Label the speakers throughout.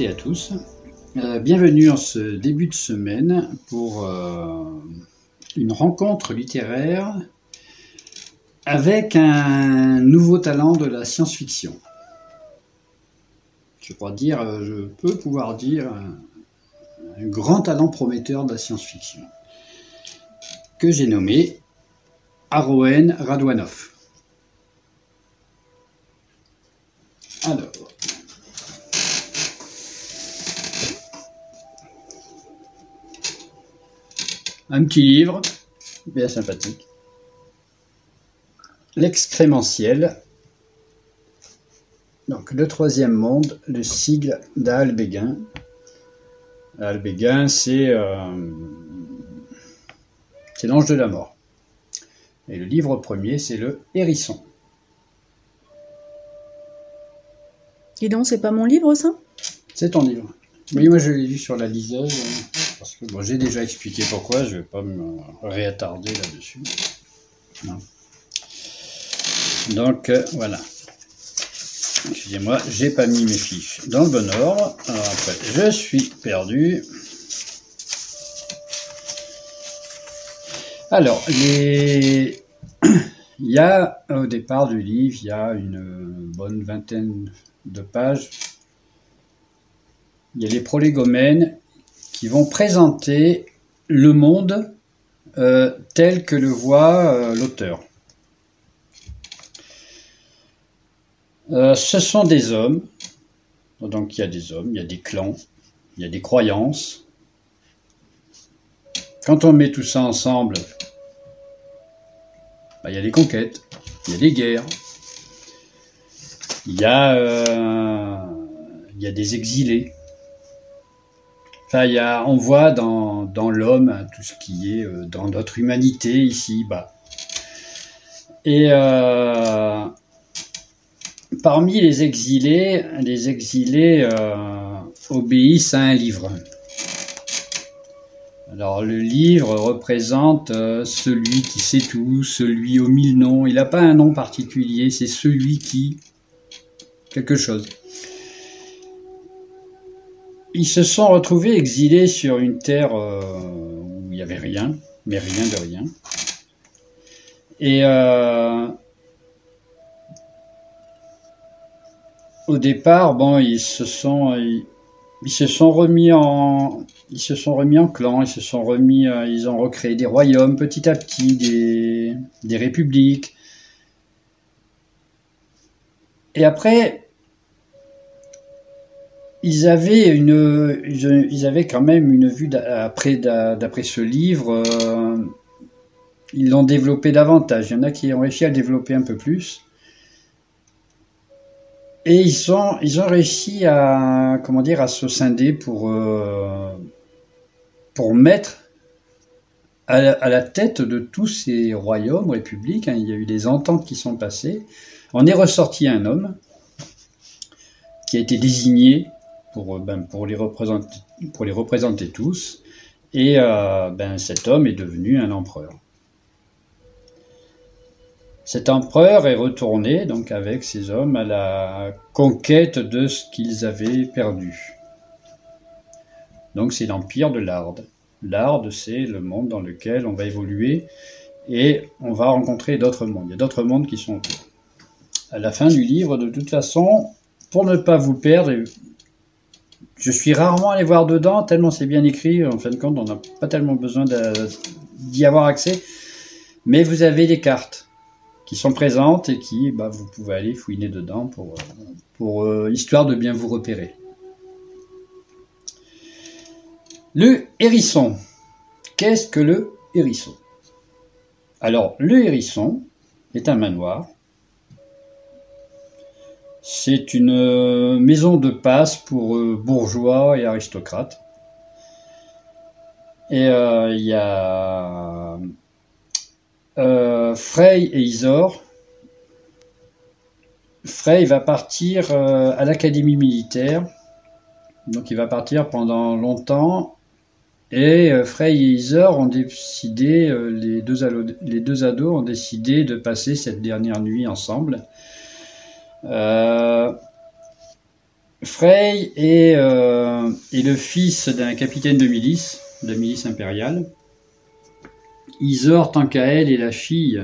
Speaker 1: et à tous. Euh, bienvenue en ce début de semaine pour euh, une rencontre littéraire avec un nouveau talent de la science-fiction. Je crois dire, euh, je peux pouvoir dire un, un grand talent prometteur de la science-fiction que j'ai nommé Aroen Radwanov. Alors, un petit livre, bien sympathique. L'excrémentiel. Donc, le troisième monde, le sigle d'Albéguin. Albéguin, c'est euh, c'est l'ange de la mort. Et le livre premier, c'est le hérisson.
Speaker 2: Dis donc, c'est pas mon livre ça?
Speaker 1: C'est ton livre. Oui, moi je l'ai lu sur la liseuse, parce que bon, j'ai déjà expliqué pourquoi, je vais pas me réattarder là-dessus. Donc euh, voilà. Excusez-moi, j'ai pas mis mes fiches dans le bon ordre. Alors après, je suis perdu. Alors, il y a au départ du livre, il y a une bonne vingtaine de pages. Il y a les prolégomènes qui vont présenter le monde euh, tel que le voit euh, l'auteur. Euh, ce sont des hommes, donc il y a des hommes, il y a des clans, il y a des croyances. Quand on met tout ça ensemble, bah, il y a des conquêtes, il y a des guerres, il y a, il y a des exilés. On voit dans, l'homme hein, tout ce qui est euh, dans notre humanité ici-bas. Et euh, parmi les exilés, les exilés euh, obéissent à un livre. Alors le livre représente celui qui sait tout, celui aux mille noms. Il n'a pas un nom particulier, c'est celui qui quelque chose. Ils se sont retrouvés exilés sur une terre euh, où il n'y avait rien, mais rien de rien. Et euh, au départ, bon, ils se sont, ils, se sont remis en, ils se sont remis en clan, ils se sont remis, euh, ils ont recréé des royaumes petit à petit, des, des républiques. Et après, ils avaient une, ils avaient quand même une vue d'après, ce livre. euh, ils l'ont développé davantage. Il y en a qui ont réussi à développer un peu plus. Et ils ils ont réussi à, comment dire, à se scinder pour, euh, pour mettre à la, tête de tous ces royaumes, républiques. hein, il y a eu des ententes qui sont passées. En est ressorti un homme qui a été désigné pour, euh, ben, pour, les, représenter, tous. Et euh, ben, cet homme est devenu un empereur. Cet empereur est retourné donc avec ses hommes à la conquête de ce qu'ils avaient perdu. Donc c'est l'empire de l'Arde. L'Arde, c'est le monde dans lequel on va évoluer et on va rencontrer d'autres mondes. Il y a d'autres mondes qui sont. À la fin du livre, de toute façon, pour ne pas vous perdre, je suis rarement allé voir dedans, tellement c'est bien écrit, en fin de compte, on n'a pas tellement besoin d'y avoir accès, mais vous avez des cartes qui sont présentes et qui, bah, vous pouvez aller fouiner dedans pour, pour euh, histoire de bien vous repérer. Le hérisson. Qu'est-ce que le hérisson? Alors, le hérisson est un manoir. C'est une euh, maison de passe pour euh, bourgeois et aristocrates. Et euh, il y a Frey et Isor. Frey va partir à l'académie militaire. Donc il va partir pendant longtemps. Et Frey et Isor ont décidé, les deux ados ont décidé de passer cette dernière nuit ensemble. Euh, Frey est, euh, est le fils d'un capitaine de milice, de milice impériale. Isor, tant qu'à elle, est la fille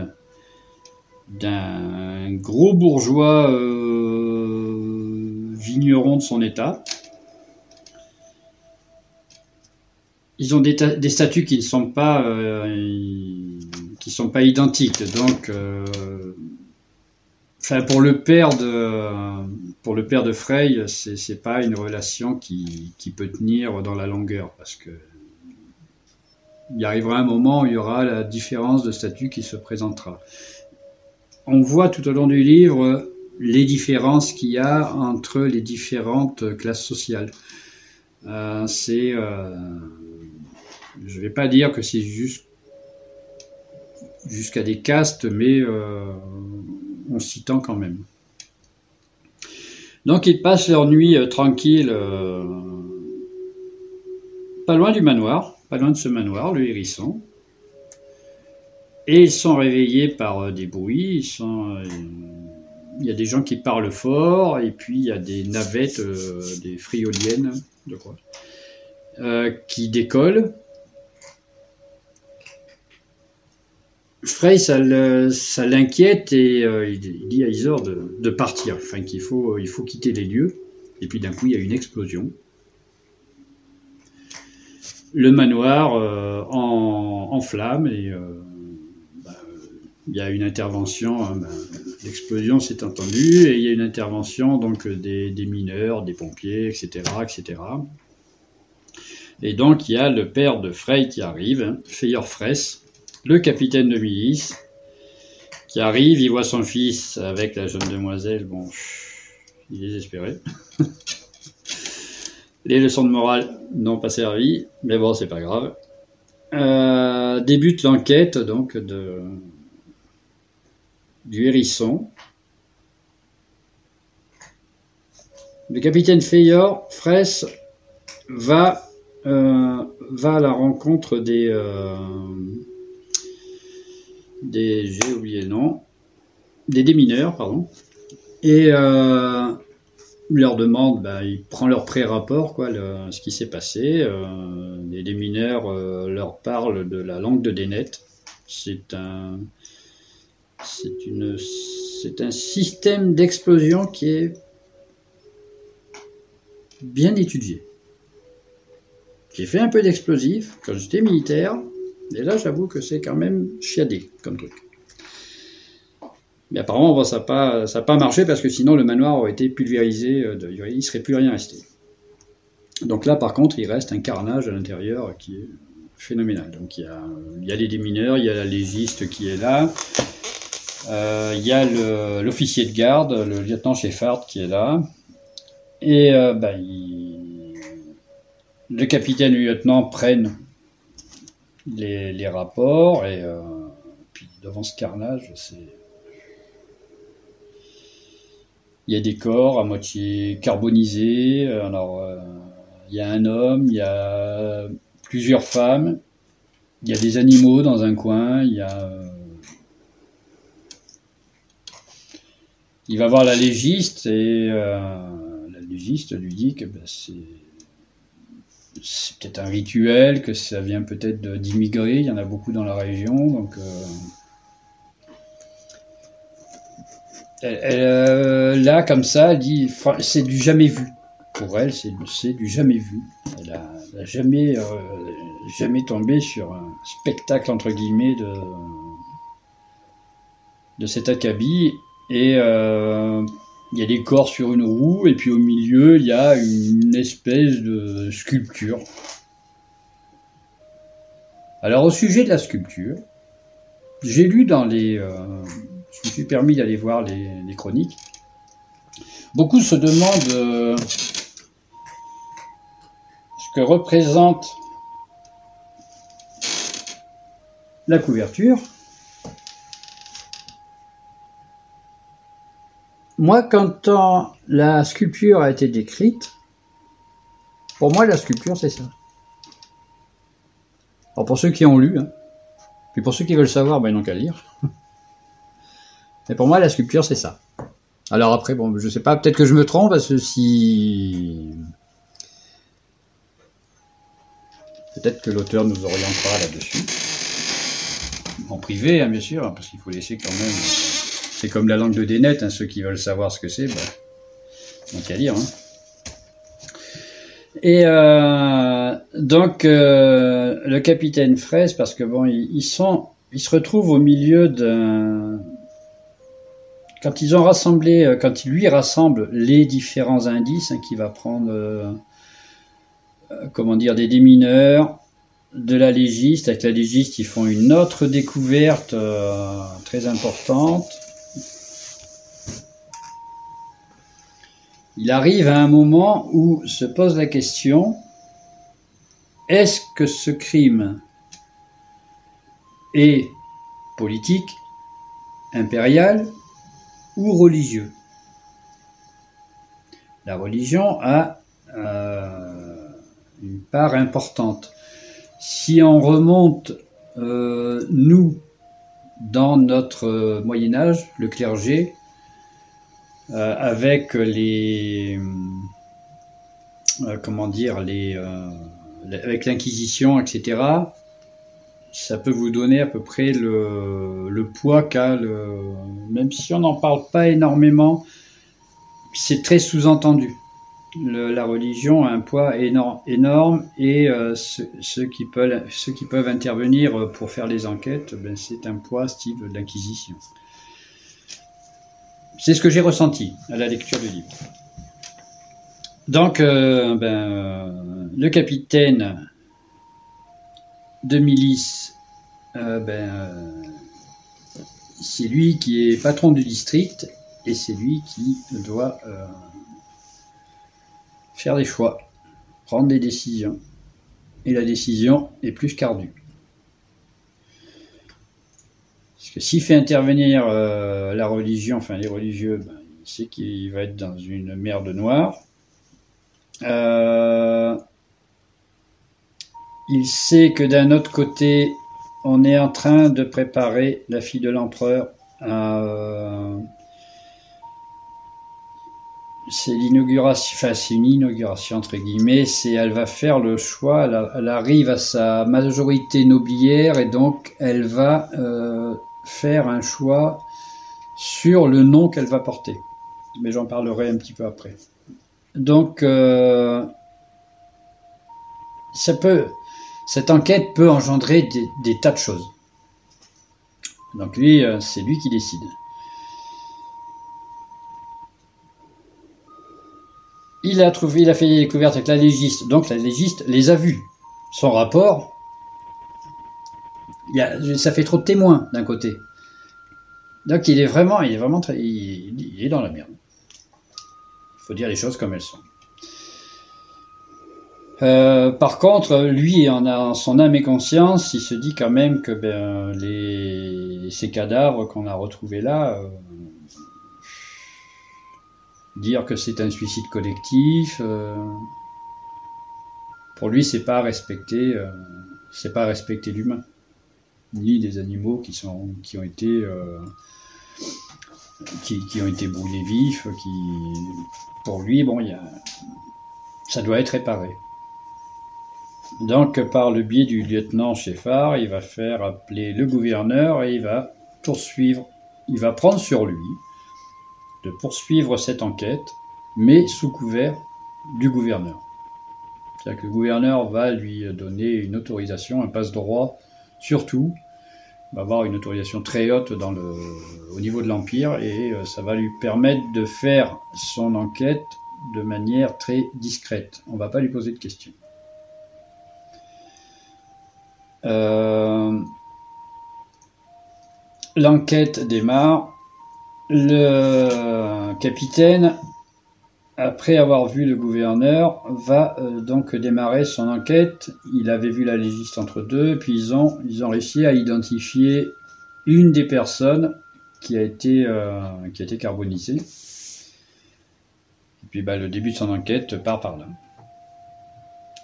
Speaker 1: d'un gros bourgeois euh, vigneron de son état. Ils ont des, ta- des statuts qui ne sont pas, identiques. Donc, enfin, pour le père de, pour le père de Frey, c'est c'est pas une relation qui, peut tenir dans la longueur parce que il arrivera un moment où il y aura la différence de statut qui se présentera. On voit tout au long du livre les différences qu'il y a entre les différentes classes sociales. Euh, c'est, euh, je vais pas dire que c'est juste jusqu'à des castes, mais euh, on s'y tend quand même. Donc ils passent leur nuit euh, tranquille, euh, pas loin du manoir, pas loin de ce manoir, le hérisson. Et ils sont réveillés par euh, des bruits. Il y a des gens qui parlent fort, et puis il y a des navettes, des frioliennes, je crois, qui décollent. Frey, ça l'inquiète et euh, il, dit à Isor de, partir, enfin qu'il faut, il faut quitter les lieux. Et puis d'un coup, il y a une explosion. Le manoir euh, en, en flammes et euh, bah, il y a une intervention. hein, bah, L'explosion s'est entendue et il y a une intervention donc des, mineurs, des pompiers, etc., etc. Et donc il y a le père de Frey qui arrive, hein, Feyor Fraisse, le capitaine de milice, qui arrive, il voit son fils avec la jeune demoiselle, bon, il est désespéré. Les leçons de morale n'ont pas servi, mais bon, c'est pas grave. Euh, débute l'enquête donc de du hérisson. Le capitaine Feyor, Fraisse, va, euh, à la rencontre des, euh, des j'ai oublié le nom, des démineurs, pardon, et euh, leur demande, bah, il prend leur pré-rapport, quoi, ce qui s'est passé. Euh, les démineurs euh, leur parlent de la langue de Dénet. C'est un, c'est une, c'est un système d'explosion qui est bien étudié. J'ai fait un peu d'explosif quand j'étais militaire, et là j'avoue que c'est quand même chiadé comme truc. Mais apparemment ça n'a pas, pas marché parce que sinon le manoir aurait été pulvérisé, euh, de- il ne serait plus rien resté. Donc là par contre il reste un carnage à l'intérieur qui est phénoménal. Donc il y a, les démineurs, il y a la légiste qui est là, euh, il y a l'officier de garde, le lieutenant Sheffard qui est là, et euh, il- le capitaine et le lieutenant prennent les, rapports, et euh, puis devant ce carnage, c'est. Il y a des corps à moitié carbonisés, alors euh, il y a un homme, il y a plusieurs femmes, il y a des animaux dans un coin, il y a. euh, il va voir la légiste et la légiste lui dit que ben, c'est c'est peut-être un rituel, que ça vient peut-être d'immigrés, il y en a beaucoup dans la région, donc euh, elle, euh, là comme ça, elle dit c'est du jamais vu. Pour elle, c'est du jamais vu. Elle a, elle a jamais euh, jamais tombé sur un spectacle entre guillemets de de cet acabit et il y a des corps sur une roue, et puis au milieu, il y a une espèce de sculpture. Alors, au sujet de la sculpture, j'ai lu dans les. euh, je me suis permis d'aller voir les, chroniques. Beaucoup se demandent euh, ce que représente la couverture. Moi, quand euh, la sculpture a été décrite, pour moi, la sculpture, c'est ça. Alors, pour ceux qui ont lu, hein, puis pour ceux qui veulent savoir, ben, ils n'ont qu'à lire. Mais pour moi, la sculpture, c'est ça. Alors après, bon, je sais pas, peut-être que je me trompe, parce que si... Peut-être que l'auteur nous orientera là-dessus. En privé, hein, bien sûr, parce qu'il faut laisser quand même... C'est comme la langue de Dénet, hein, ceux qui veulent savoir ce que c'est, bah, donc à lire. Hein. Et euh, donc euh, le capitaine Fraisse, parce que bon, ils, sont, se retrouvent au milieu d'un. Quand ils ont rassemblé, euh, quand lui rassemble les différents indices hein, qu'il va prendre, comment dire, des démineurs, de la légiste. Avec la légiste, ils font une autre découverte très importante. Il arrive à un moment où se pose la question, est-ce que ce crime est politique, impérial ou religieux? La religion a euh, une part importante. Si on remonte, euh, nous, dans notre Moyen Âge, le clergé, avec les euh, comment dire les euh, avec l'inquisition etc ça peut vous donner à peu près le, poids qu'a le même si on n'en parle pas énormément c'est très sous-entendu la religion a un poids énorme, énorme et ceux, qui peuvent, intervenir pour faire les enquêtes, ben, c'est un poids style de l'Inquisition. C'est ce que j'ai ressenti à la lecture du livre. Donc, euh, ben, le capitaine de milice, euh, ben, euh, c'est lui qui est patron du district et c'est lui qui doit faire des choix, prendre des décisions. Et la décision est plus qu'ardue. Parce que s'il fait intervenir euh, la religion, enfin les religieux, ben, il sait qu'il va être dans une merde noire. Euh, il sait que d'un autre côté, on est en train de préparer la fille de l'empereur euh, c'est l'inauguration, enfin c'est une inauguration entre guillemets, c'est elle va faire le choix, elle, arrive à sa majorité nobiliaire et donc elle va faire un choix sur le nom qu'elle va porter. Mais j'en parlerai un petit peu après. Donc, euh, ça peut, cette enquête peut engendrer des, tas de choses. Donc lui, euh, c'est lui qui décide. Il a trouvé, il a fait des découvertes avec la légiste. Donc la légiste les a vus. Son rapport ça fait trop de témoins d'un côté. Donc il est vraiment, il est vraiment très, il, est dans la merde. Il faut dire les choses comme elles sont. Euh, par contre, lui, en son âme et conscience, il se dit quand même que ben, les, ces cadavres qu'on a retrouvés là, euh, dire que c'est un suicide collectif, euh, pour lui, c'est pas respecter, c'est pas respecter l'humain ni des animaux qui, sont, qui, ont, été, euh, qui, ont été brûlés vifs, qui, pour lui, bon, y a, ça doit être réparé. Donc, par le biais du lieutenant Cheffard, il va faire appeler le gouverneur et il va poursuivre, il va prendre sur lui de poursuivre cette enquête, mais sous couvert du gouverneur. C'est-à-dire que le gouverneur va lui donner une autorisation, un passe-droit surtout, va avoir une autorisation très haute au niveau de l'Empire et euh, ça va lui permettre de faire son enquête de manière très discrète. On ne va pas lui poser de questions. Euh, l'enquête démarre. Le capitaine après avoir vu le gouverneur, va euh, donc démarrer son enquête. Il avait vu la légiste entre deux, puis ils ont, ils ont réussi à identifier une des personnes qui a été, euh, qui a été carbonisée. Et puis bah, le début de son enquête part par là.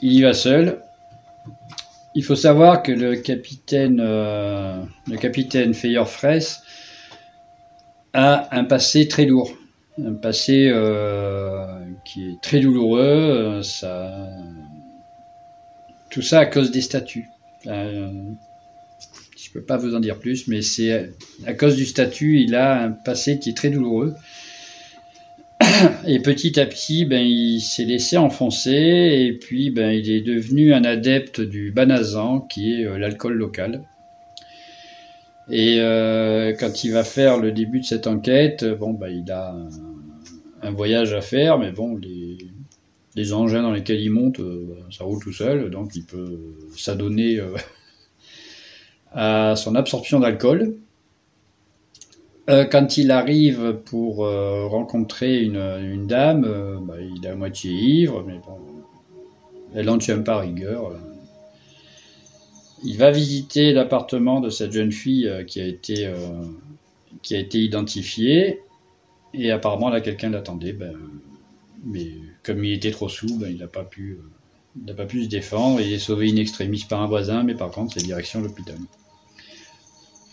Speaker 1: Il y va seul. Il faut savoir que le capitaine, euh, le capitaine Feyerfress a un passé très lourd un passé euh, qui est très douloureux. Ça, tout ça à cause des statuts. Euh, je peux pas vous en dire plus, mais c'est à cause du statut, il a un passé qui est très douloureux. Et petit à petit, ben, il s'est laissé enfoncer et puis ben, il est devenu un adepte du banazan, qui est euh, l'alcool local. Et euh, quand il va faire le début de cette enquête, bon, ben, il a un, voyage à faire, mais bon, les, engins dans lesquels il monte, euh, ça roule tout seul, donc il peut s'adonner à son absorption d'alcool. Euh, quand il arrive pour euh, rencontrer une, dame, euh, bah, il est à moitié ivre, mais bon, elle n'en tient pas rigueur. Il va visiter l'appartement de cette jeune fille qui a été, qui a été identifiée, et apparemment là quelqu'un l'attendait, ben, mais comme il était trop sous, ben, il n'a pas pu. n'a pas pu se défendre, il est sauvé in extremis par un voisin, mais par contre, c'est direction l'hôpital.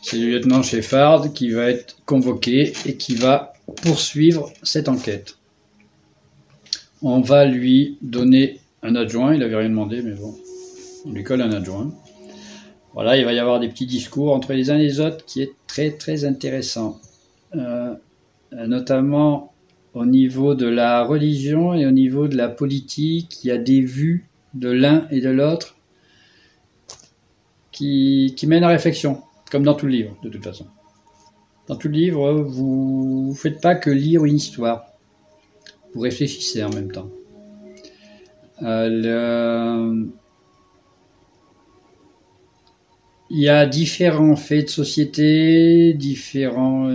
Speaker 1: C'est le lieutenant Sheffard qui va être convoqué et qui va poursuivre cette enquête. On va lui donner un adjoint, il n'avait rien demandé, mais bon, on lui colle un adjoint. Voilà, il va y avoir des petits discours entre les uns et les autres qui est très très intéressant. Euh, notamment au niveau de la religion et au niveau de la politique, il y a des vues de l'un et de l'autre qui, qui mènent à réflexion. Comme dans tout livre, de toute façon. Dans tout le livre, vous ne faites pas que lire une histoire. Vous réfléchissez en même temps. Euh, Il y a différents faits de société, différents...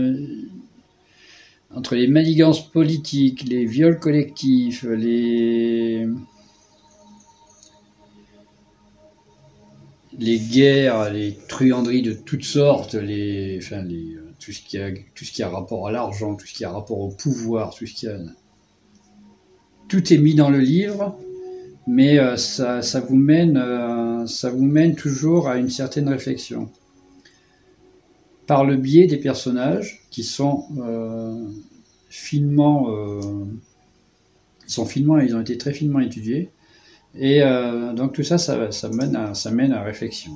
Speaker 1: Entre les manigances politiques, les viols collectifs, les les guerres, les truanderies de toutes sortes, les, enfin, les, tout, ce qui a, tout ce qui a rapport à l'argent, tout ce qui a rapport au pouvoir, tout ce qui a... Tout est mis dans le livre, mais euh, ça, ça, vous mène, euh, ça vous mène toujours à une certaine réflexion. Par le biais des personnages qui sont euh, finement, ils ont été très finement étudiés, et euh, donc tout ça, ça, mène à, ça mène à réflexion.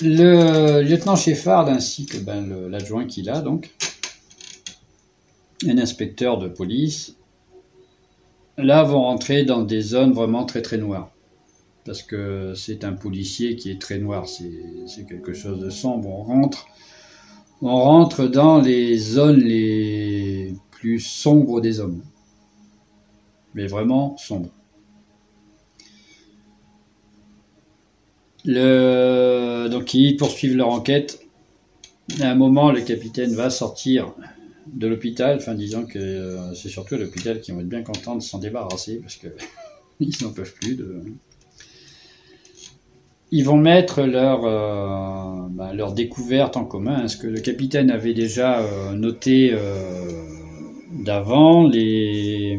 Speaker 1: Le lieutenant Sheffard ainsi que ben, l'adjoint qu'il a, donc, un inspecteur de police, là vont rentrer dans des zones vraiment très très noires. Parce que c'est un policier qui est très noir, c'est quelque chose de sombre. On rentre, on rentre dans les zones les plus sombres des hommes mais vraiment sombre. Le... Donc ils poursuivent leur enquête. À un moment, le capitaine va sortir de l'hôpital, enfin disant que euh, c'est surtout l'hôpital qui vont être bien contents de s'en débarrasser parce que ils n'en peuvent plus de. Ils vont mettre leur, euh, bah, découverte en commun, ce que le capitaine avait déjà euh, noté d'avant, les,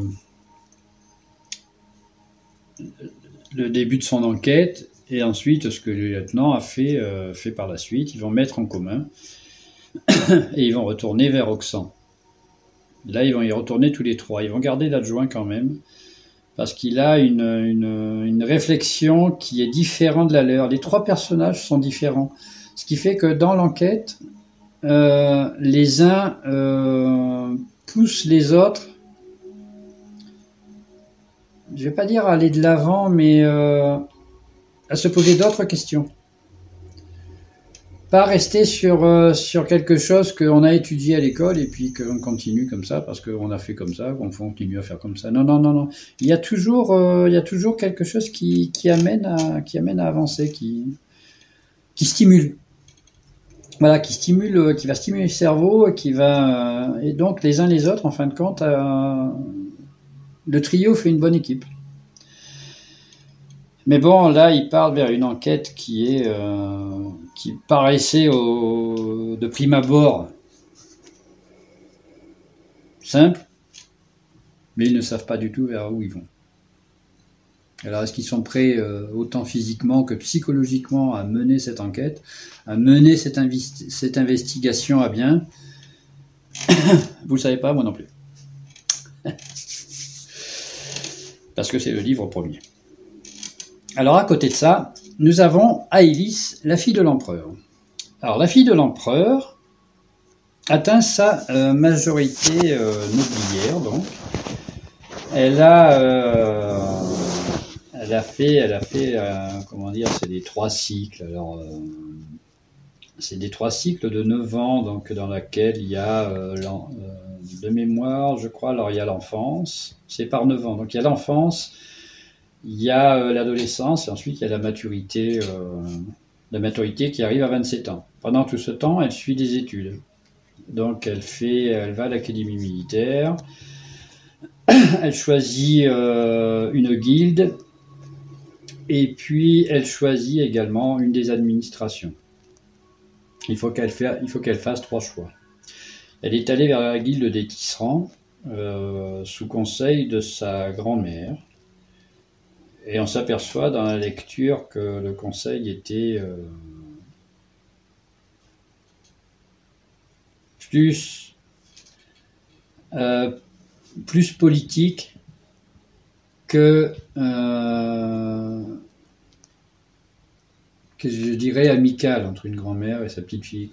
Speaker 1: le début de son enquête et ensuite ce que le lieutenant a fait, euh, fait par la suite? Ils vont mettre en commun et ils vont retourner vers Oxan. Là, ils vont y retourner tous les trois. Ils vont garder l'adjoint quand même parce qu'il a une, une, réflexion qui est différente de la leur. Les trois personnages sont différents. Ce qui fait que dans l'enquête, euh, les uns euh, poussent les autres je vais pas dire aller de l'avant, mais euh, à se poser d'autres questions. Pas rester sur, euh, sur quelque chose qu'on a étudié à l'école et puis qu'on continue comme ça parce qu'on a fait comme ça, qu'on continue à faire comme ça. Non, non, non, non. Il y a toujours, euh, il y a toujours quelque chose qui, qui, amène à, qui amène à avancer, qui, qui stimule. Voilà, qui stimule, qui va stimuler le cerveau, qui va, et donc les uns les autres, en fin de compte, le trio fait une bonne équipe. Mais bon, là, il parle vers une enquête qui est euh, qui paraissait au, de prime abord simple, mais ils ne savent pas du tout vers où ils vont. Alors, est-ce qu'ils sont prêts euh, autant physiquement que psychologiquement à mener cette enquête, à mener cette, cette investigation à bien? Vous le savez pas, moi non plus. Parce que c'est le livre premier. Alors à côté de ça, nous avons Aélis, la fille de l'empereur. Alors la fille de l'empereur atteint sa euh, majorité euh, nobiliaire, donc. Elle a, euh, elle a fait, elle a fait, comment dire, c'est des trois cycles. Alors c'est des trois cycles de 9 ans, donc dans laquelle il y a de mémoire, je crois, alors il y a l'enfance, c'est par 9 ans. Donc il y a l'enfance, il y a euh, l'adolescence et ensuite il y a la maturité, euh, la maturité qui arrive à 27 ans. Pendant tout ce temps, elle suit des études. Donc elle fait, elle va à l'académie militaire, elle choisit euh, une guilde et puis elle choisit également une des administrations. Il faut qu'elle fasse trois choix. Elle est allée vers la guilde des tisserands sous conseil de sa grand-mère et on s'aperçoit dans la lecture que le conseil était euh, plus, euh, plus politique que, euh, que je dirais amical entre une grand-mère et sa petite fille.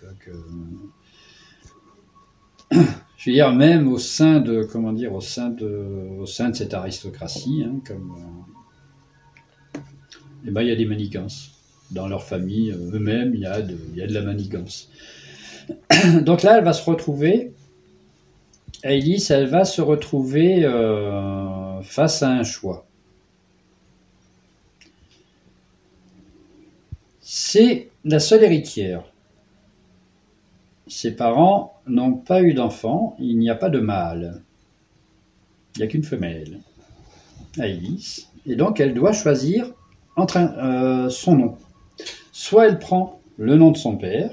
Speaker 1: je veux dire, même au sein de, comment dire, au sein de, au sein de cette aristocratie, hein, comme eh ben, il y a des manigances. Dans leur famille, euh, eux-mêmes, il y, a de, y a de la manigance. Donc là, elle va se retrouver, Alice, elle va se retrouver euh, face à un choix. C'est la seule héritière. Ses parents n'ont pas eu d'enfant, il n'y a pas de mâle. Il n'y a qu'une femelle, Alice. Et donc elle doit choisir euh, son nom. Soit elle prend le nom de son père,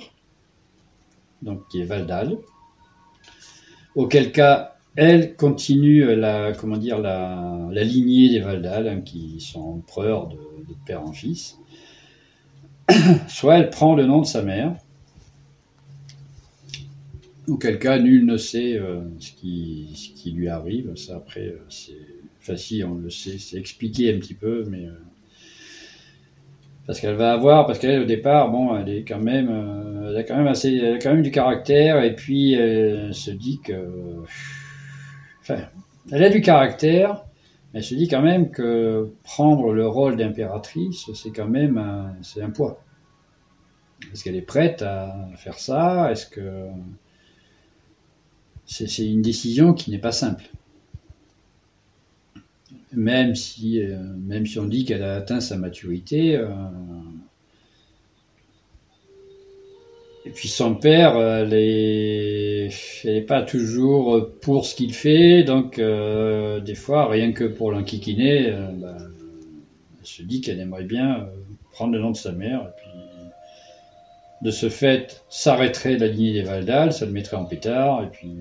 Speaker 1: donc qui est Valdal, auquel cas elle continue la, lignée des Valdal, hein, qui sont empereurs de, père en fils, soit elle prend le nom de sa mère, auquel cas nul ne sait euh, ce, qui, ce, qui, lui arrive. Ça après, euh, c'est facile, on le sait, c'est expliqué un petit peu, mais parce qu'elle va avoir, parce qu'elle au départ, bon, elle est quand même, euh, elle a quand même assez, elle a quand même du caractère, et puis elle se dit que, enfin, elle a du caractère, mais elle se dit quand même que prendre le rôle d'impératrice, c'est quand même, un, c'est un poids. Est-ce qu'elle est prête à faire ça? Est-ce que c'est, c'est une décision qui n'est pas simple même si, euh, même si on dit qu'elle a atteint sa maturité. Euh, et puis son père, elle n'est pas toujours pour ce qu'il fait, donc euh, des fois, rien que pour l'enquiquiner, bah, elle se dit qu'elle aimerait bien prendre le nom de sa mère, et puis de ce fait, s'arrêterait la lignée des Valdal, ça le mettrait en pétard, et puis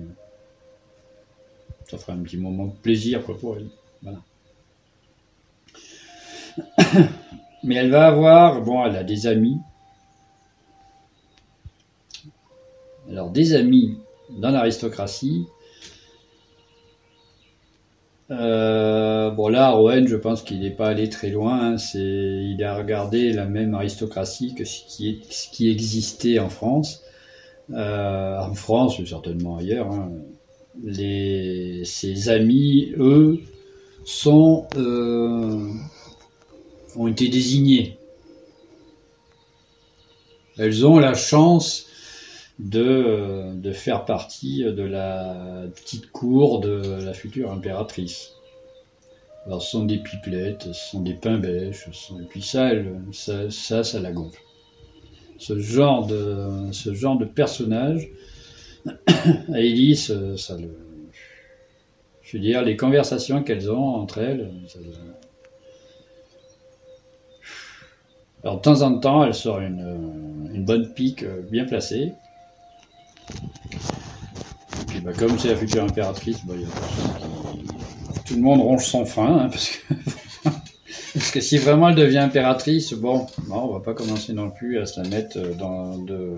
Speaker 1: ça ferait un petit moment de plaisir quoi, pour elle. Voilà. Mais elle va avoir, bon, elle a des amis. Alors, des amis dans l'aristocratie. Euh, bon, là, Rowan, je pense qu'il n'est pas allé très loin. Hein. il a regardé la même aristocratie que ce qui, existait en France. Euh, en France, certainement ailleurs. Hein. Les, ses amis, eux, sont euh, ont été désignées. Elles ont la chance de, de, faire partie de la petite cour de la future impératrice. Alors ce sont des pipelettes, ce sont des pains bêches, et puis ça, ça, ça, la gonfle. Ce genre de, ce genre de personnage, à ça le... Je veux dire, les conversations qu'elles ont entre elles, ça, Alors de temps en temps, elle sort une, bonne pique euh, bien placée. Et puis bah, comme c'est la future impératrice, bah, tout le monde ronge son frein, hein, parce, que... parce que si vraiment elle devient impératrice, bon, on va pas commencer non plus à se la mettre dans de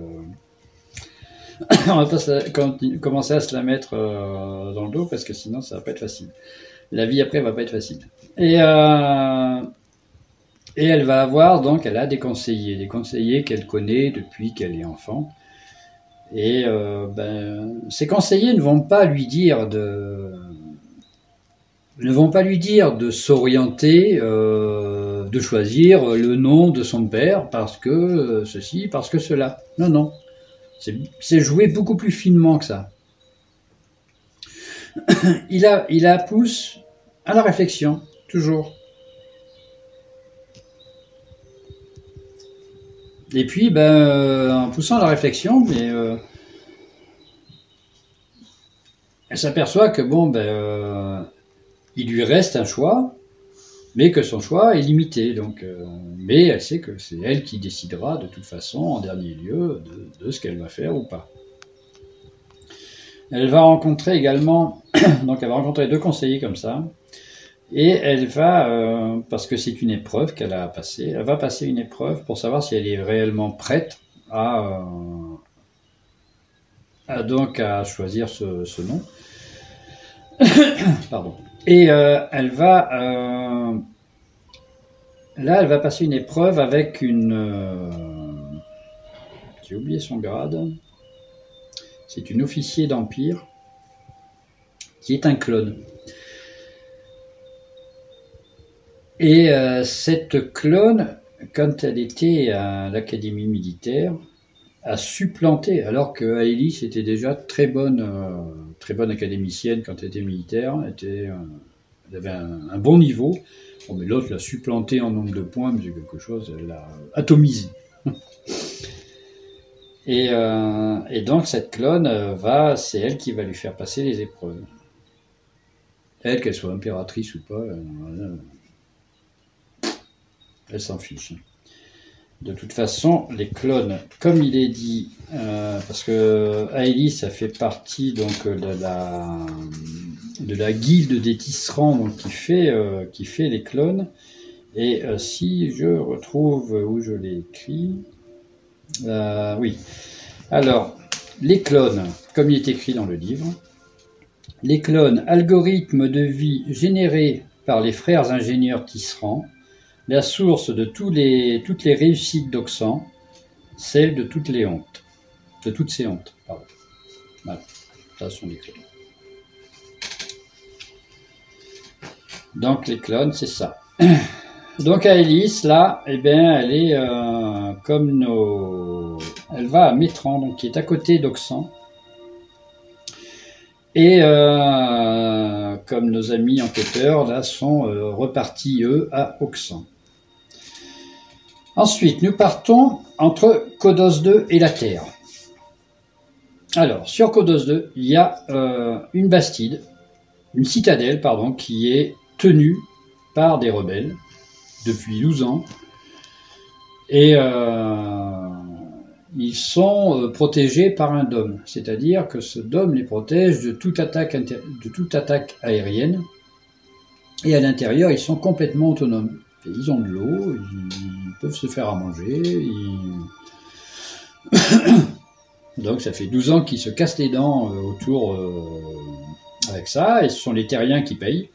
Speaker 1: on va pas commencer à se la mettre euh, dans le dos parce que sinon ça va pas être facile. La vie après va pas être facile. Et, euh, et elle va avoir donc, elle a des conseillers, des conseillers qu'elle connaît depuis qu'elle est enfant. Et euh, ben, ces conseillers ne vont pas lui dire de ne vont pas lui dire de s'orienter, euh, de choisir le nom de son père parce que ceci, parce que cela. Non, non. C'est joué beaucoup plus finement que ça. il, a, il a pousse à la réflexion, toujours. Et puis, ben, euh, en poussant la réflexion, mais, elle s'aperçoit que bon, ben, il lui reste un choix, mais que son choix est limité. Donc, euh, mais elle sait que c'est elle qui décidera de toute façon, en dernier lieu, de, ce qu'elle va faire ou pas. Elle va rencontrer également, donc elle va rencontrer deux conseillers comme ça, et elle va, euh, parce que c'est une épreuve qu'elle a passée, elle va passer une épreuve pour savoir si elle est réellement prête à, euh, donc à choisir ce, nom. Pardon. Et euh, elle va. Là, elle va passer une épreuve avec une. J'ai oublié son grade. C'est une officier d'Empire qui est un clone. Et cette clone, quand elle était à l'académie militaire, a supplanté, alors que était déjà très bonne très bonne académicienne quand elle était militaire, était, euh, elle avait un, bon niveau. mais l'autre l'a supplanté en nombre de points, mais c'est quelque chose, elle l'a atomisé. Euh, et, donc cette clone euh, va, c'est elle qui va lui faire passer les épreuves. Elle, qu'elle soit impératrice ou pas, elle s'en fiche. De toute façon, les clones, comme il est dit, euh, parce que Aélie, ça fait partie donc de la de la guilde des tisserands donc, qui fait euh, qui fait les clones. Et euh, si je retrouve où je l'ai écrit, oui. Alors, les clones, comme il est écrit dans le livre, les clones, algorithmes de vie générés par les frères ingénieurs tisserands la source de toutes les réussites d'Oxan, celle de toutes les hontes. De toutes ces hontes, pardon. Voilà, ça sont les clones. Donc les clones, c'est ça. Donc Aélis, là, eh bien, elle est euh, comme nos... Elle va à Métran, donc qui est à côté d'Oxan. Et euh, comme nos amis enquêteurs, là, sont euh, repartis, eux, à Oxan. Ensuite, nous partons entre Kodos 2 et la Terre. Alors, sur Kodos 2, il y a euh, une bastide, une citadelle, pardon, qui est tenue par des rebelles depuis 12 ans. Et euh, ils sont euh, protégés par un dôme, c'est-à-dire que ce dôme les protège de toute attaque aérienne. Et à l'intérieur, ils sont complètement autonomes. Ils ont de l'eau, ils peuvent se faire à manger. Donc ça fait 12 ans qu'ils se cassent les dents euh, autour euh, avec ça, et ce sont les terriens qui payent.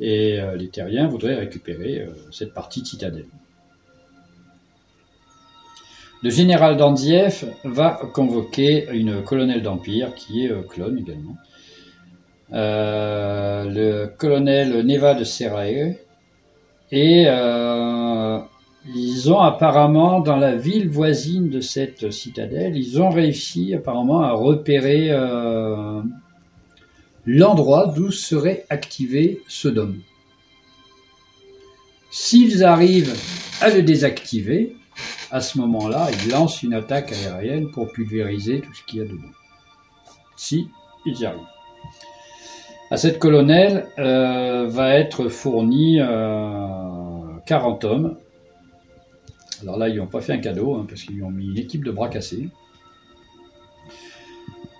Speaker 1: Et euh, les terriens voudraient récupérer cette partie de citadelle. Le général Dandiev va convoquer une colonelle d'Empire, qui est clone également. le colonel Neva de Serae, et euh, ils ont apparemment, dans la ville voisine de cette citadelle, ils ont réussi apparemment à repérer euh, l'endroit d'où serait activé ce dôme. S'ils arrivent à le désactiver, à ce moment-là, ils lancent une attaque aérienne pour pulvériser tout ce qu'il y a dedans. Si ils arrivent. À cette colonelle euh, va être fourni 40 euh, hommes. Alors là, ils n'ont pas fait un cadeau, hein, parce qu'ils ont mis une équipe de bras cassés.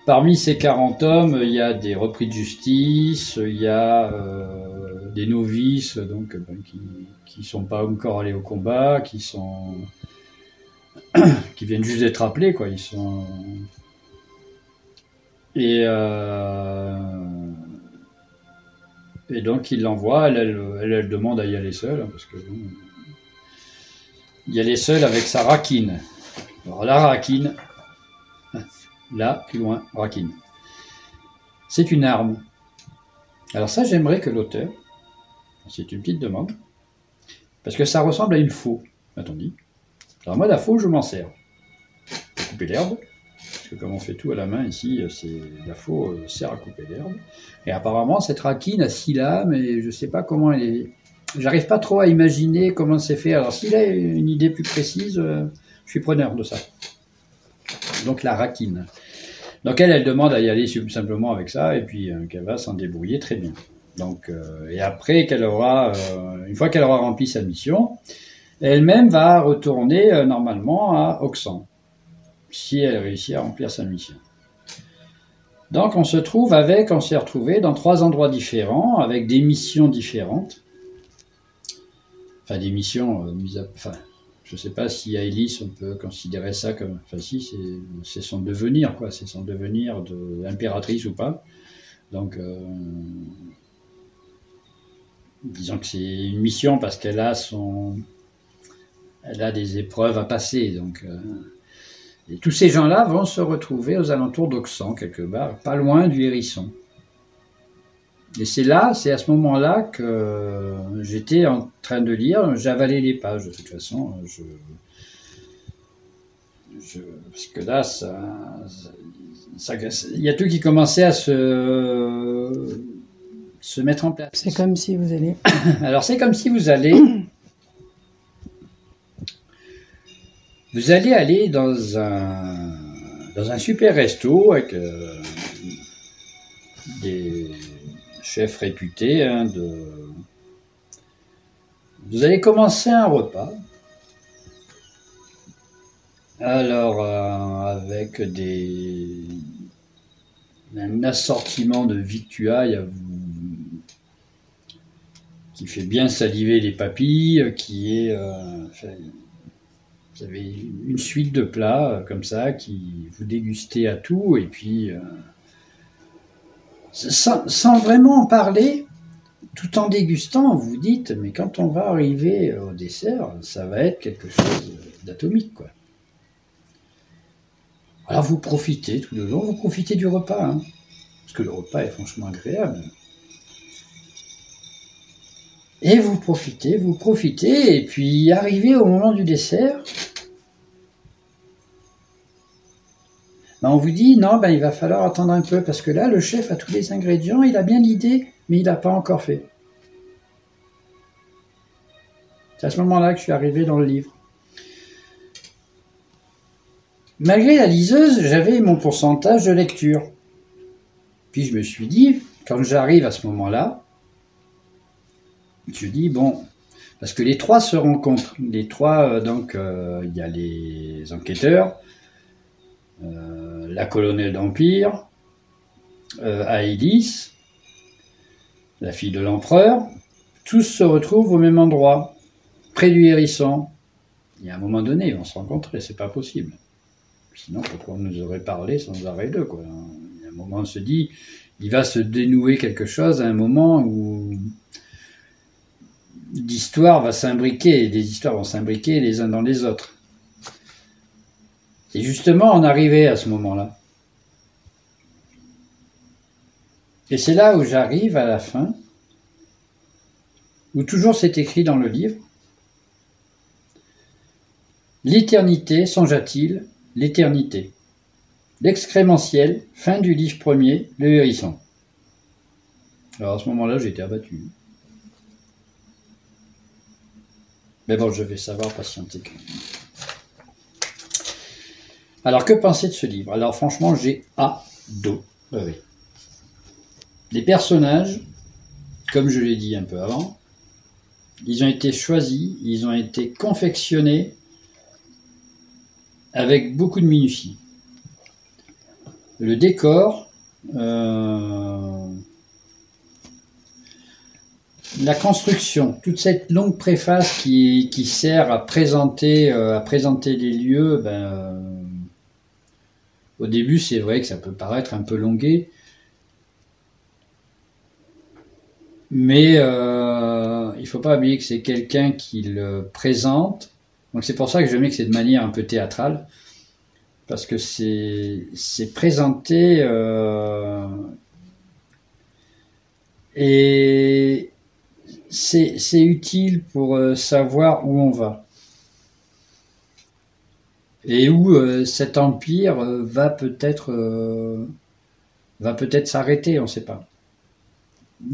Speaker 1: Parmi ces 40 hommes, il y a des repris de justice, il y a euh, des novices donc, ben, qui ne sont pas encore allés au combat, qui sont qui viennent juste d'être appelés, quoi. Ils sont Et, et donc il l'envoie, elle, demande à y aller seule, hein, parce que bon, y aller seule avec sa raquine. Alors la raquine, là, plus loin, raquine. C'est une arme. Alors ça, j'aimerais que l'auteur, c'est une petite demande, parce que ça ressemble à une faux, a-t-on dit. Alors moi, la faux, je m'en sers. Pour couper l'herbe, que comme on fait tout à la main ici, c'est la faux euh, sert à couper l'herbe. Et apparemment, cette raquine a six lames, et je ne sais pas comment elle est. J'arrive pas trop à imaginer comment c'est fait. Alors s'il a une idée plus précise, euh, je suis preneur de ça. Donc la raquine. Donc elle, elle demande à y aller simplement avec ça, et puis euh, qu'elle va s'en débrouiller très bien. Donc, euh, et après qu'elle aura, euh, une fois qu'elle aura rempli sa mission, elle-même va retourner euh, normalement à Oxan, si elle réussit à remplir sa mission. Donc on se trouve avec, on s'est retrouvé dans trois endroits différents, avec des missions différentes. Enfin, des missions, euh, mises à- enfin, je ne sais pas si à Ellis on peut considérer ça comme, enfin si, c'est- son devenir, quoi, c'est son devenir de impératrice ou pas. Donc, euh, disons que c'est une mission parce qu'elle a son, elle a des épreuves à passer, donc. euh, et tous ces gens-là vont se retrouver aux alentours d'Oxan, quelque part, pas loin du Hérisson. Et c'est là, c'est à ce moment-là que j'étais en train de lire, j'avalais les pages de toute façon. Je, je- parce que là, ça, ça- ça- il y a tout qui commençait à se, se mettre en place.
Speaker 2: C'est comme si vous allez.
Speaker 1: Alors c'est comme si vous allez vous allez aller dans un dans un super resto avec euh, des chefs réputés hein, de vous allez commencer un repas. Alors euh, avec des un assortiment de victuailles à vous qui fait bien saliver les papilles, qui est... euh, vous avez une suite de plats euh, comme ça, qui vous dégustez à tout, et puis... euh, sans, vraiment en parler, tout en dégustant, vous vous dites, mais quand on va arriver au dessert, ça va être quelque chose d'atomique, quoi. Alors vous profitez tout le long, vous profitez du repas, hein, parce que le repas est franchement agréable. Et vous profitez, vous profitez, et puis arrivé au moment du dessert, ben on vous dit non, ben il va falloir attendre un peu, parce que là, le chef a tous les ingrédients, il a bien l'idée, mais il n'a pas encore fait. C'est à ce moment-là que je suis arrivé dans le livre. Malgré la liseuse, j'avais mon pourcentage de lecture. Puis je me suis dit, quand j'arrive à ce moment-là, je dis bon, parce que les trois se rencontrent. Les trois, euh, donc, euh, il y a les enquêteurs, euh, la colonelle d'Empire, Aélis, la fille de l'empereur, tous se retrouvent au même endroit, près du hérisson. Il y a un moment donné, ils vont se rencontrer, c'est pas possible. Sinon, pourquoi on nous aurait parlé sans arrêt d'eux, quoi? Il y a un moment, on se dit, il va se dénouer quelque chose à un moment où l'histoire va s'imbriquer, les histoires vont s'imbriquer les uns dans les autres. Et justement, on arrivait à ce moment-là. Et c'est là où j'arrive à la fin, où toujours c'est écrit dans le livre, L'éternité, songea-t-il, l'éternité. L'excrémentiel, fin du livre premier, le hérisson. Alors à ce moment-là, j'étais abattu. Mais bon, je vais savoir patienter. quand même. Alors, que penser de ce livre? Alors, franchement, j'ai adoré. Les personnages, comme je l'ai dit un peu avant, ils ont été choisis, ils ont été confectionnés avec beaucoup de minutie. Le décor, euh, la construction, toute cette longue préface qui, sert à présenter, euh, à présenter les lieux, ben, euh, Au début, c'est vrai que ça peut paraître un peu longué, mais euh, il faut pas oublier que c'est quelqu'un qui le présente. Donc c'est pour ça que je mets que c'est de manière un peu théâtrale, parce que c'est présenté et c'est utile pour euh, savoir où on va et où euh, cet empire euh, va peut-être va peut-être s'arrêter, on ne sait pas.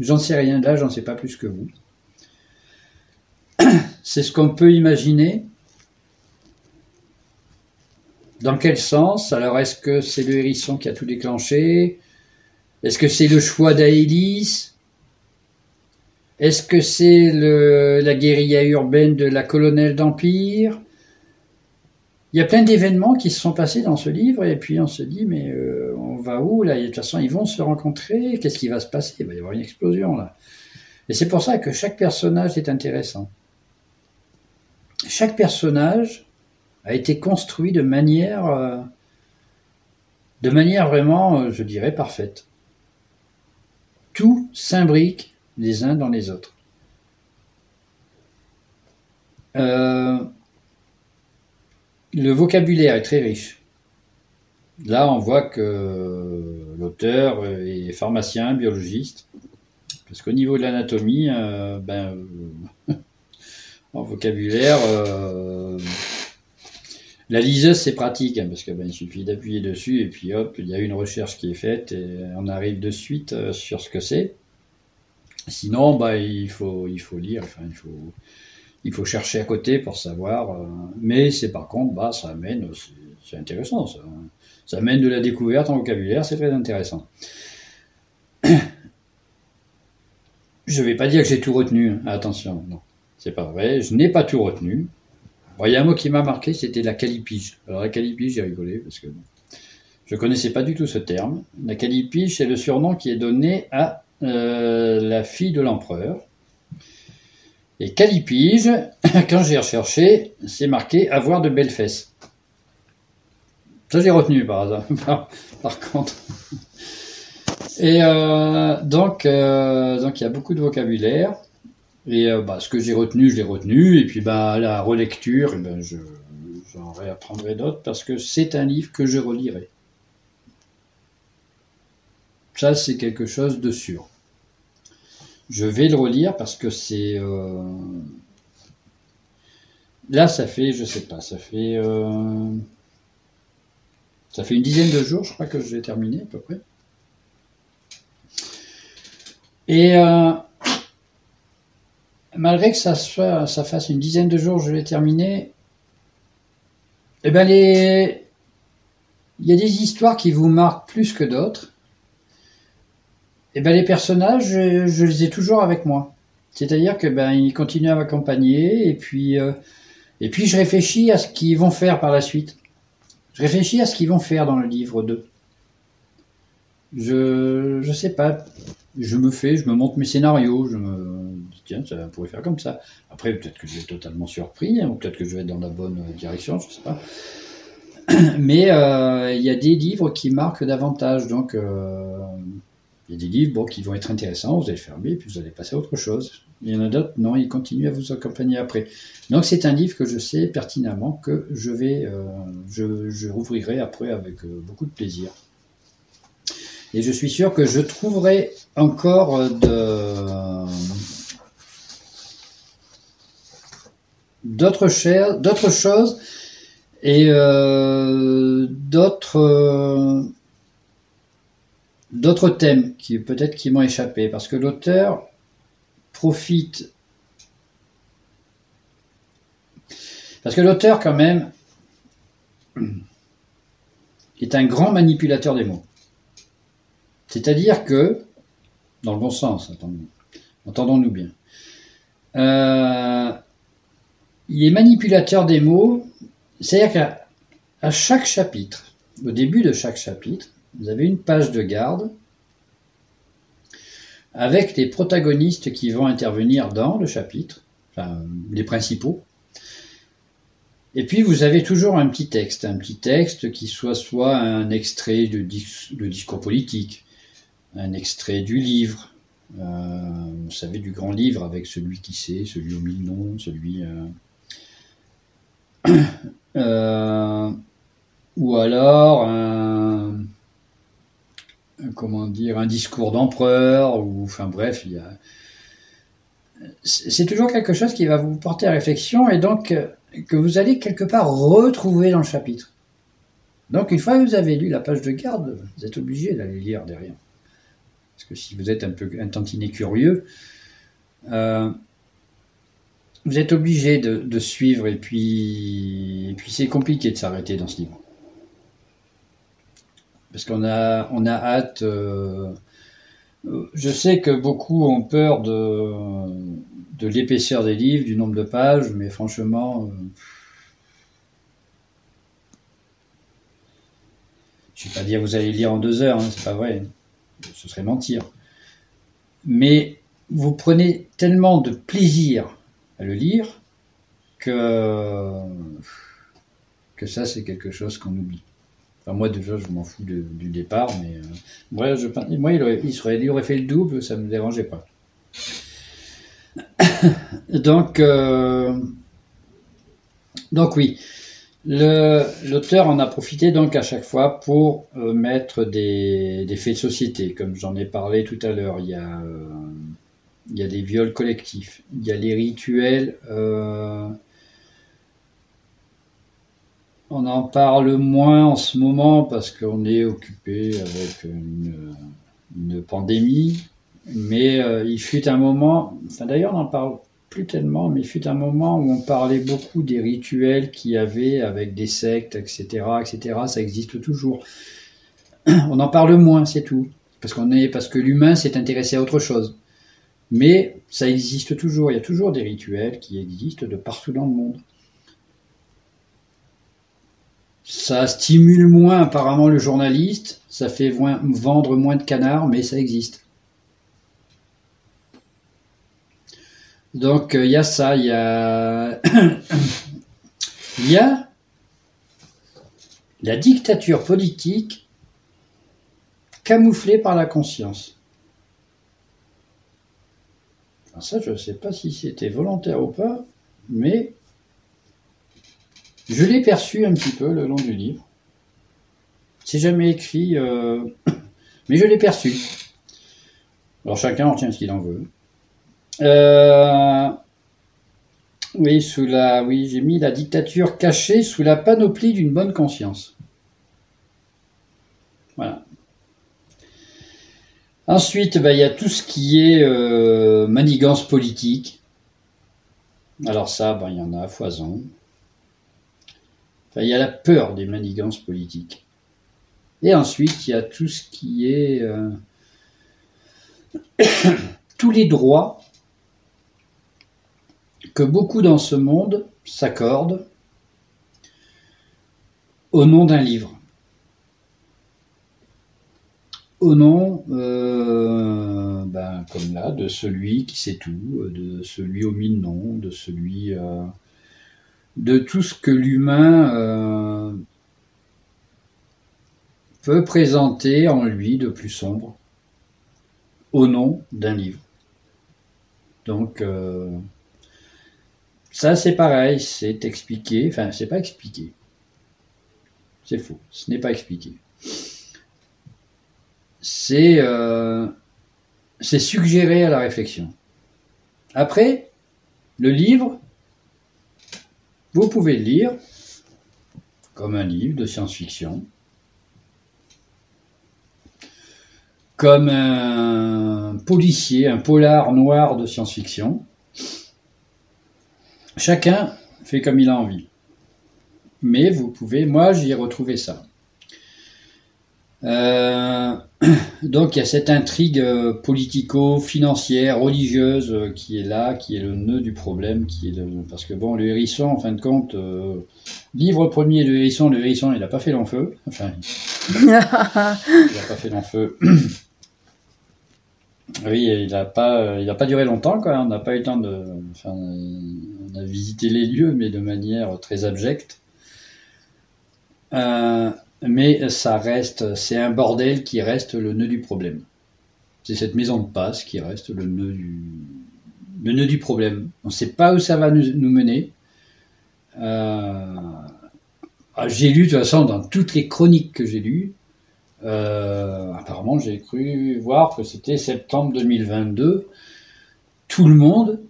Speaker 1: J'en sais rien, là j'en sais pas plus que vous. C'est ce qu'on peut imaginer. Dans quel sens? Alors est-ce que c'est le hérisson qui a tout déclenché? Est-ce que c'est le choix d'Aélis? Est-ce que c'est la guérilla urbaine de la colonelle d'Empire? Il y a plein d'événements qui se sont passés dans ce livre, et puis on se dit, mais euh, on va où là? De toute façon, ils vont se rencontrer, qu'est-ce qui va se passer? Il va y avoir une explosion là. Et c'est pour ça que chaque personnage est intéressant. Chaque personnage a été construit de manière, euh, de manière vraiment, euh, je dirais, parfaite. Tout s'imbrique les uns dans les autres. Euh, le vocabulaire est très riche. Là, on voit que l'auteur est pharmacien, biologiste, parce qu'au niveau de l'anatomie, euh, ben, en vocabulaire, euh, la liseuse c'est pratique, hein, parce qu'il ben, suffit d'appuyer dessus et puis hop, il y a une recherche qui est faite et on arrive de suite sur ce que c'est. Sinon, bah, il, faut, lire, il faut, chercher à côté pour savoir. Euh, mais c'est par contre, bah, ça amène, c'est intéressant, ça, ça amène de la découverte en vocabulaire, c'est très intéressant. Je ne vais pas dire que j'ai tout retenu, attention, non, c'est pas vrai, je n'ai pas tout retenu. il y a un mot qui m'a marqué, c'était la calipige. Alors la calipige, j'ai rigolé parce que je ne connaissais pas du tout ce terme. La calipige, c'est le surnom qui est donné à la fille de l'empereur. Et Calipige, quand j'ai recherché, c'est marqué avoir de belles fesses. Ça j'ai retenu par hasard, par, contre. Et euh, donc, euh, donc il y a beaucoup de vocabulaire. Et bah, ce que j'ai retenu, je l'ai retenu. Et puis bah, la relecture, eh ben, je, j'en réapprendrai d'autres parce que c'est un livre que je relirai. Ça, c'est quelque chose de sûr. Je vais le relire parce que c'est. Euh, là, ça fait, je sais pas, ça fait. Euh, ça fait une dizaine de jours, je crois que je l'ai terminé à peu près. Et euh, malgré que ça, soit, ça fasse une dizaine de jours, je l'ai terminé. Eh ben les, il y a des histoires qui vous marquent plus que d'autres. Et eh ben les personnages, je, les ai toujours avec moi. C'est-à-dire que ben ils continuent à m'accompagner et puis euh, et puis je réfléchis à ce qu'ils vont faire par la suite. Je réfléchis à ce qu'ils vont faire dans le livre 2. Je je sais pas. Je me fais, je me monte mes scénarios, je me dis tiens ça pourrait faire comme ça. Après peut-être que je vais totalement surpris hein, ou peut-être que je vais être dans la bonne direction, je sais pas. Mais euh, il y a des livres qui marquent davantage donc. Euh, il y a des livres qui vont être intéressants, vous allez fermer, puis vous allez passer à autre chose. Il y en a d'autres, non, ils continuent à vous accompagner après. Donc c'est un livre que je sais pertinemment que je vais, euh, je, rouvrirai après avec euh, beaucoup de plaisir. Et je suis sûr que je trouverai encore de d'autres choses et euh, d'autres d'autres thèmes qui peut-être qui m'ont échappé parce que l'auteur profite parce que l'auteur quand même est un grand manipulateur des mots. C'est-à-dire que, dans le bon sens, entendons-nous bien, euh, il est manipulateur des mots, c'est-à-dire qu'à chaque chapitre, au début de chaque chapitre, vous avez une page de garde avec les protagonistes qui vont intervenir dans le chapitre, enfin, les principaux. Et puis vous avez toujours un petit texte, un petit texte qui soit soit un extrait de, discours politique, un extrait du livre, euh, vous savez, du grand livre avec celui qui sait, celui au mille noms, celui... Euh, euh, ou alors un, comment dire, un discours d'empereur, ou enfin bref. C'est toujours quelque chose qui va vous porter à réflexion et donc que vous allez quelque part retrouver dans le chapitre. Donc une fois que vous avez lu la page de garde, vous êtes obligé d'aller lire derrière. Parce que si vous êtes un peu un curieux, euh, vous êtes obligé de, suivre et puis c'est compliqué de s'arrêter dans ce livre. Parce qu'on a, on a hâte. Euh, je sais que beaucoup ont peur de, de l'épaisseur des livres, du nombre de pages, mais franchement, euh, je ne vais pas dire vous allez lire en deux heures, hein, c'est pas vrai, ce serait mentir. Mais vous prenez tellement de plaisir à le lire que, que ça c'est quelque chose qu'on oublie. Enfin, moi déjà je m'en fous du départ, mais euh, moi, moi il, aurait, serait, il aurait fait le double, ça ne me dérangeait pas. donc, euh, donc oui, l'auteur en a profité donc à chaque fois pour euh, mettre des, faits de société, comme j'en ai parlé tout à l'heure. Il il y a des viols collectifs, il y a les rituels. On en parle moins en ce moment parce qu'on est occupé avec une pandémie. Mais euh, il fut un moment, d'ailleurs on n'en parle plus tellement, mais il fut un moment où on parlait beaucoup des rituels qu'il y avait avec des sectes, etc., etc. Ça existe toujours. On en parle moins, c'est tout, parce qu'on est, parce que l'humain s'est intéressé à autre chose. Mais ça existe toujours. Il y a toujours des rituels qui existent de partout dans le monde. Ça stimule moins apparemment le journaliste, ça fait vendre moins de canards, mais ça existe. Donc, euh, il y a ça, il y a. Il y a la dictature politique camouflée par la conscience. ça, je ne sais pas si c'était volontaire ou pas, mais je l'ai perçu un petit peu le long du livre. C'est jamais écrit, euh, mais je l'ai perçu. Alors chacun en tient ce qu'il en veut. Euh, oui, sous la, oui, j'ai mis la dictature cachée sous la panoplie d'une bonne conscience. Voilà. Ensuite, bah, il y a tout ce qui est euh, manigance politique. Alors ça, bah, il y en a foison. Il y a la peur des manigances politiques. Et ensuite, il y a tout ce qui est euh, tous les droits que beaucoup dans ce monde s'accordent au nom d'un livre. Au nom, euh, ben, comme là, de celui qui sait tout, de celui au mille noms, de celui... Euh, de tout ce que l'humain euh, peut présenter en lui de plus sombre, au nom d'un livre. Donc, ça, c'est pareil, c'est expliqué. Enfin, c'est pas expliqué. C'est faux. Ce n'est pas expliqué. C'est euh, c'est suggéré à la réflexion. Après, le livre, vous pouvez le lire comme un livre de science-fiction, comme un policier, un polar noir de science-fiction, Chacun fait comme il a envie. Mais vous pouvez, moi j'y ai retrouvé ça. Euh, donc il y a cette intrigue euh, politico-financière, religieuse euh, qui est là, qui est le nœud du problème, qui est parce que bon, le hérisson, en fin de compte, livre premier de hérisson, le hérisson, il n'a pas fait long feu. Enfin, il n'a pas fait long feu. Oui, il n'a pas, il a pas duré longtemps, quoi. On n'a pas eu le temps de. Enfin, on a visité les lieux, mais de manière très abjecte. Euh, mais ça reste, c'est un bordel qui reste le nœud du problème. C'est cette maison de passe qui reste le nœud du, problème. On ne sait pas où ça va nous, nous mener. Euh, ah, j'ai lu de toute façon dans toutes les chroniques que j'ai lues. Euh, apparemment, j'ai cru voir que c'était septembre 2022. Tout le monde,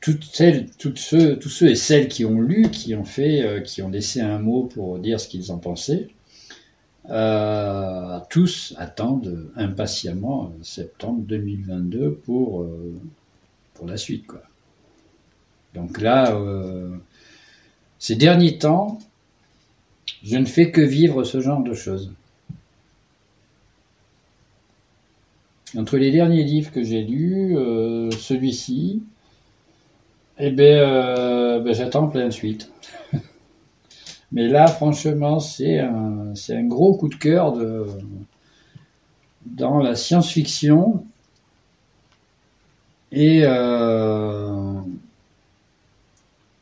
Speaker 1: toutes celles, ceux, tous ceux et celles qui ont lu, qui ont fait, euh, qui ont laissé un mot pour dire ce qu'ils en pensaient, euh, tous attendent impatiemment septembre 2022 pour pour la suite, quoi. Donc là, ces derniers temps, je ne fais que vivre ce genre de choses. Entre les derniers livres que j'ai lus, euh, celui-ci, eh ben, euh, ben, j'attends plein de suite. Mais là, franchement, c'est un, gros coup de cœur dans la science-fiction. Et euh,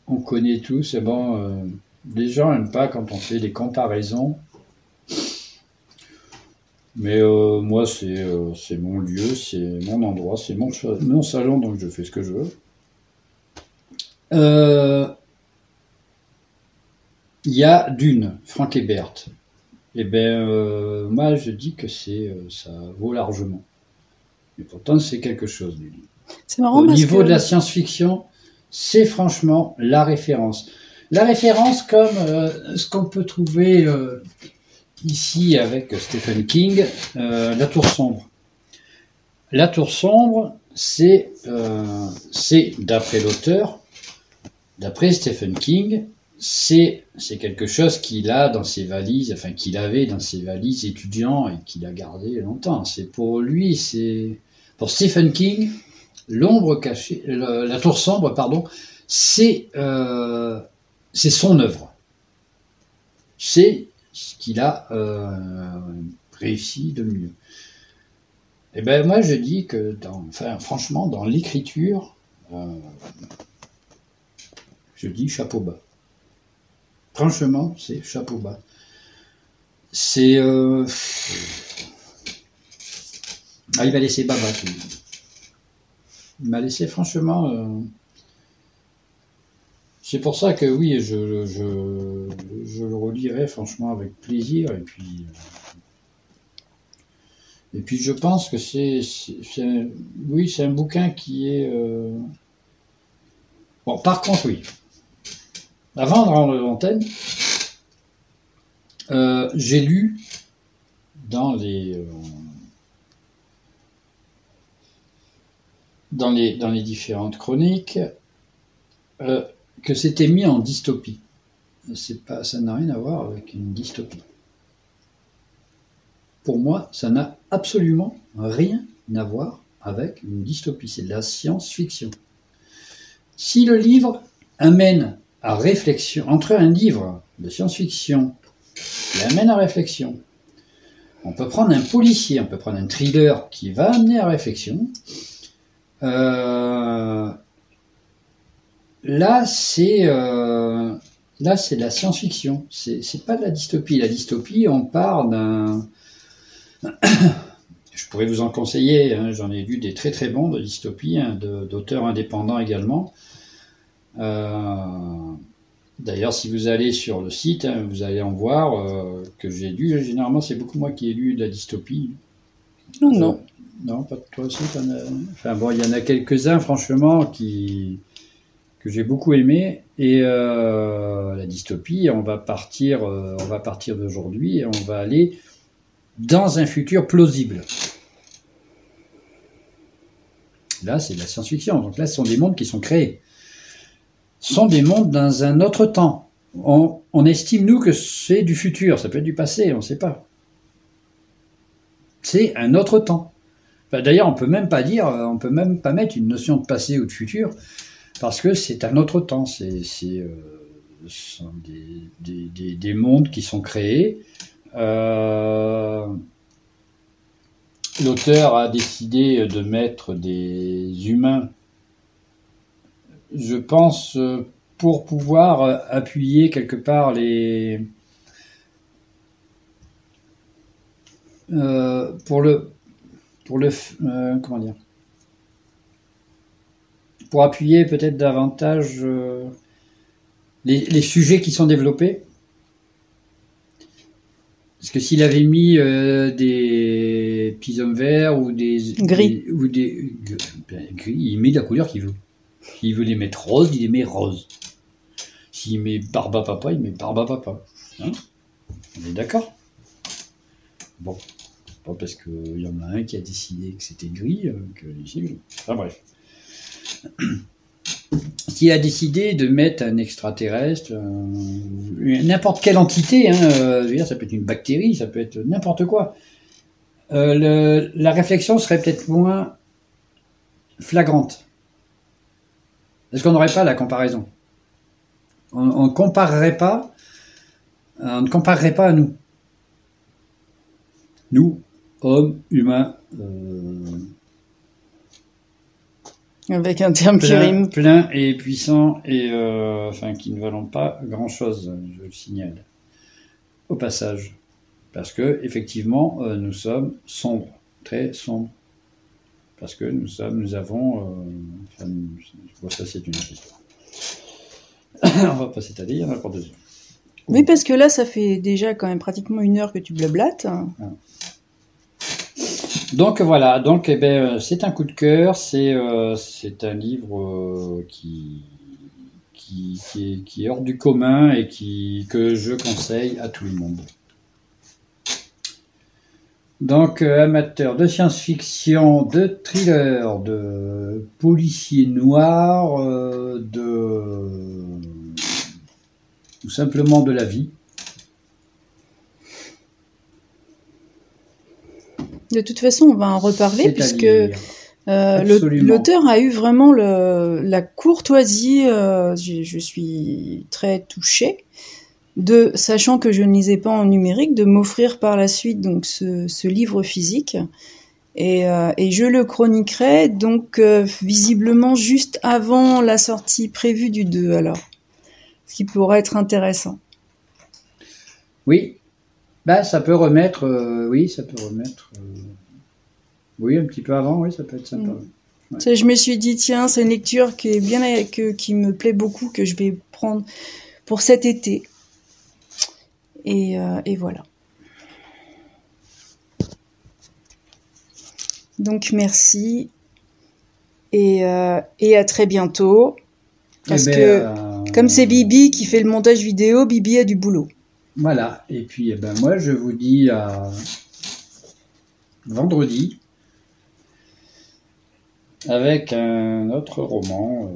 Speaker 1: on connaît tous, c'est bon les gens n'aiment pas quand on fait des comparaisons. Mais euh, moi, euh, c'est mon lieu, c'est mon endroit, c'est mon, mon, salon, donc je fais ce que je veux. Euh, il y a Dune, Frank Ebert. Eh bien, moi, je dis que c'est ça vaut largement. Mais pourtant, c'est quelque chose, Dune.
Speaker 2: C'est marrant
Speaker 1: Au niveau de la science-fiction, c'est franchement la référence. La référence comme euh, ce qu'on peut trouver euh, ici avec Stephen King, euh, La Tour Sombre. La Tour Sombre, c'est, c'est d'après l'auteur, d'après Stephen King, c'est, quelque chose qu'il a dans ses valises, enfin qu'il avait dans ses valises étudiants et qu'il a gardé longtemps. C'est pour lui, c'est pour Stephen King, l'ombre cachée, la tour sombre, pardon, c'est c'est son œuvre. C'est ce qu'il a euh, réussi de mieux. Et eh ben moi je dis que, franchement, dans l'écriture, euh, je dis chapeau bas. Franchement, c'est chapeau bas. C'est. Euh, ah, il va laisser Baba. Il m'a laissé franchement. C'est pour ça que oui, je, le relirai franchement avec plaisir. Et puis, et puis je pense que c'est, oui, c'est un bouquin qui est. Euh, bon, par contre, oui. Avant de rendre l'antenne, euh, j'ai lu dans les. Euh, dans les, dans les différentes chroniques, que c'était mis en dystopie. C'est pas, ça n'a rien à voir avec une dystopie. Pour moi, ça n'a absolument rien à voir avec une dystopie. C'est de la science-fiction. Si le livre amène à réflexion, entre un livre de science-fiction qui amène à réflexion, on peut prendre un policier, on peut prendre un thriller qui va amener à réflexion. Euh, là, c'est euh, là, c'est de la science-fiction. C'est, c'est pas de la dystopie. La dystopie, on part d'un. Je pourrais vous en conseiller. Hein, j'en ai lu des très très bons de dystopie, hein, d'auteurs indépendants également. Euh, d'ailleurs, si vous allez sur le site, hein, vous allez en voir euh, que j'ai lu. Généralement, c'est beaucoup moi qui ai lu de la dystopie.
Speaker 2: Non, non.
Speaker 1: Non, pas toi aussi. Enfin bon, il y en a quelques-uns, franchement, qui que j'ai beaucoup aimé. Et euh, la dystopie, on va partir, euh, on va partir d'aujourd'hui et on va aller dans un futur plausible. Là, c'est de la science-fiction. Donc là, ce sont des mondes qui sont créés. Sont des mondes dans un autre temps. On, estime, nous, que c'est du futur. Ça peut être du passé, on ne sait pas. C'est un autre temps. D'ailleurs, on peut même pas dire, on peut même pas mettre une notion de passé ou de futur parce que c'est un autre temps. C'est, euh, des, mondes qui sont créés. Euh, l'auteur a décidé de mettre des humains, je pense, euh, pour pouvoir euh, appuyer quelque part les... Euh, pour le... Pour le... euh, comment dire? Pour appuyer peut-être davantage euh, les, les sujets qui sont développés. Parce que s'il avait mis des petits hommes verts ou des
Speaker 2: Gris.
Speaker 1: des- ou des ben, gris, il met la couleur qu'il veut. S'il veut les mettre roses, il les met roses. S'il met barba papa, il met barba papa. Hein? On est d'accord? Bon, pas parce qu'il y en a un qui a décidé que c'était gris euh, que. Enfin bref. S'il a décidé de mettre un extraterrestre, euh, n'importe quelle entité, hein, euh, ça peut être une bactérie, ça peut être n'importe quoi, la réflexion serait peut-être moins flagrante. Parce qu'on n'aurait pas la comparaison? On ne comparerait pas, on ne comparerait pas à nous. Nous, hommes, humains, euh,
Speaker 2: Avec un terme qui
Speaker 1: plein,
Speaker 2: rime.
Speaker 1: plein et puissants et euh, enfin qui ne valent pas grand chose, je le signale. Au passage, parce que effectivement, euh, nous sommes sombres, très sombres, parce que nous sommes, nous avons, euh, enfin, ça c'est une autre histoire. On va pas s'étaler, il y en a pour deux heures.
Speaker 2: Oui, parce que là, ça fait déjà quand même pratiquement une heure que tu blablates.
Speaker 1: Donc voilà, donc eh ben, euh, c'est un coup de cœur, c'est euh, un livre euh, qui, qui, qui, est, qui est hors du commun et qui, que je conseille à tout le monde. Donc euh, amateur de science-fiction, de thriller, de policier noir, euh, de tout simplement de la vie.
Speaker 2: De toute façon, on va en reparler puisque euh, l'auteur a eu vraiment le- la courtoisie, je, je suis très touchée, de, sachant que je ne lisais pas en numérique, de m'offrir par la suite donc ce, ce livre physique. Et, euh, et je le chroniquerai donc euh, visiblement juste avant la sortie prévue du 2 alors. Ce qui pourrait être intéressant.
Speaker 1: Oui, bah ça peut remettre, euh, oui, ça peut remettre, oui, un petit peu avant, oui, ça peut être sympa.
Speaker 2: Mm. Je me suis dit, tiens, c'est une lecture qui est bien, que, qui me plaît beaucoup, que je vais prendre pour cet été. Et, euh, et voilà. Donc merci. Et, euh, et à très bientôt. Parce
Speaker 1: Eh ben,
Speaker 2: que,
Speaker 1: euh,
Speaker 2: comme c'est Bibi qui fait le montage vidéo, Bibi a du boulot.
Speaker 1: Voilà, et puis eh ben, moi je vous dis à vendredi avec un autre roman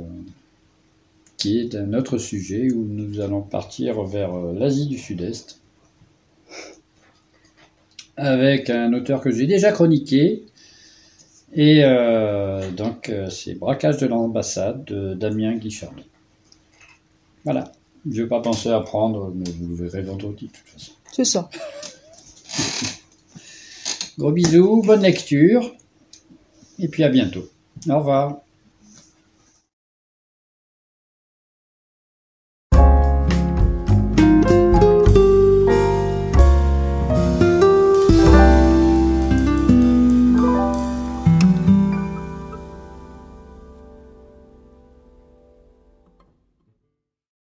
Speaker 1: qui est un autre sujet où nous allons partir vers l'Asie du Sud-Est avec un auteur que j'ai déjà chroniqué. Et euh, donc, euh, c'est Braquage de l'ambassade de Damien Guichardi. Voilà. Je ne vais pas penser à prendre, mais vous le verrez vendredi de toute façon.
Speaker 2: C'est ça.
Speaker 1: Gros bisous, bonne lecture, et puis à bientôt. Au revoir.